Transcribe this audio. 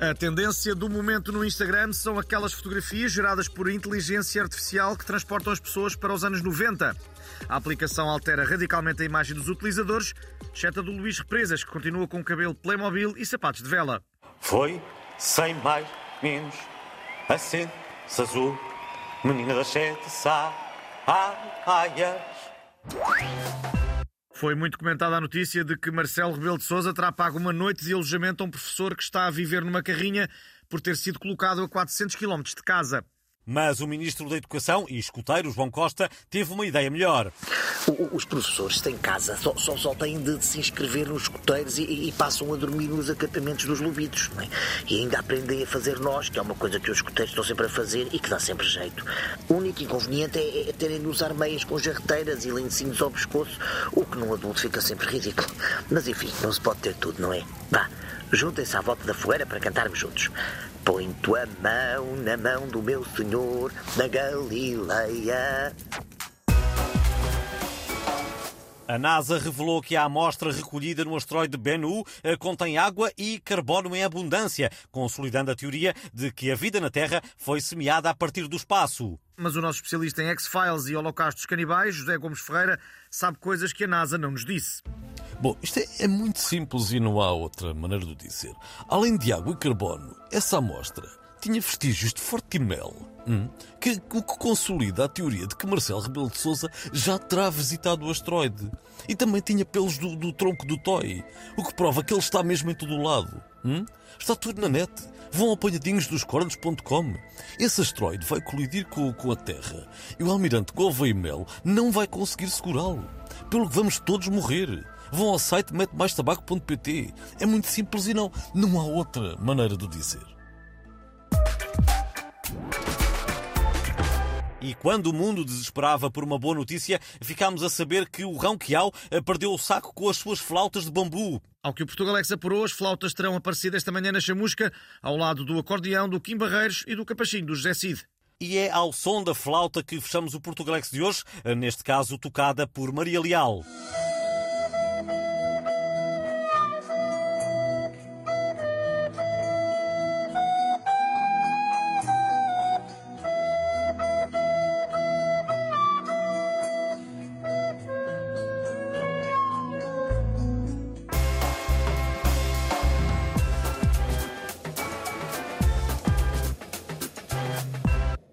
A tendência do momento no Instagram são aquelas fotografias geradas por inteligência artificial que transportam as pessoas para os anos 90. A aplicação altera radicalmente a imagem dos utilizadores, exceto a do Luís Represas, que continua com o cabelo Playmobil e sapatos de vela. Foi, sem mais, menos, acende azul, menina das sete saias. Foi muito comentada a notícia de que Marcelo Rebelo de Sousa terá pago uma noite de alojamento a um professor que está a viver numa carrinha por ter sido colocado a 400 km de casa. Mas o Ministro da Educação e escuteiro, João Costa, teve uma ideia melhor. Os professores têm casa só, só, só têm de se inscrever nos escuteiros e, e, passam a dormir nos acampamentos dos lobitos. É? E ainda aprendem a fazer nós, que é uma coisa que os escuteiros estão sempre a fazer e que dá sempre jeito. O único inconveniente é, é terem de usar meias com jarreteiras e lencinhos ao pescoço, o que num adulto fica sempre ridículo. Mas enfim, não se pode ter tudo, não é? Vá, juntem-se à volta da fogueira para cantarmos juntos. Põe tua mão na mão do meu Senhor na Galileia. A NASA revelou que a amostra recolhida no asteroide Bennu eh, contém água e carbono em abundância, consolidando a teoria de que a vida na Terra foi semeada a partir do espaço. Mas o nosso especialista em X-Files e holocaustos canibais, José Gomes Ferreira, sabe coisas que a NASA não nos disse. Bom, isto é, é muito simples e não há outra maneira de dizer. Além de água e carbono, essa amostra tinha vestígios de forte mel, hum, que, o que consolida a teoria de que Marcelo Rebelo de Sousa já terá visitado o asteroide. E também tinha pelos do, do tronco do toy, o que prova que ele está mesmo em todo o lado. Hum? Está tudo na net. Vão apanhadinhos dos cornos.com. Esse asteroide vai colidir com, com a Terra e o almirante Gouveia Mel não vai conseguir segurá-lo. Pelo que vamos todos morrer. Vão ao site metemaestabaco.pt. É muito simples e não, não há outra maneira de dizer. E quando o mundo desesperava por uma boa notícia, ficámos a saber que o Rão Quiau eh, perdeu o saco com as suas flautas de bambu. Ao que o Portugalex apurou, as flautas terão aparecido esta manhã na chamusca, ao lado do acordeão do Kim Barreiros e do capachinho do José Cid. E é ao som da flauta que fechamos o Portugalex de hoje, eh, neste caso tocada por Maria Leal.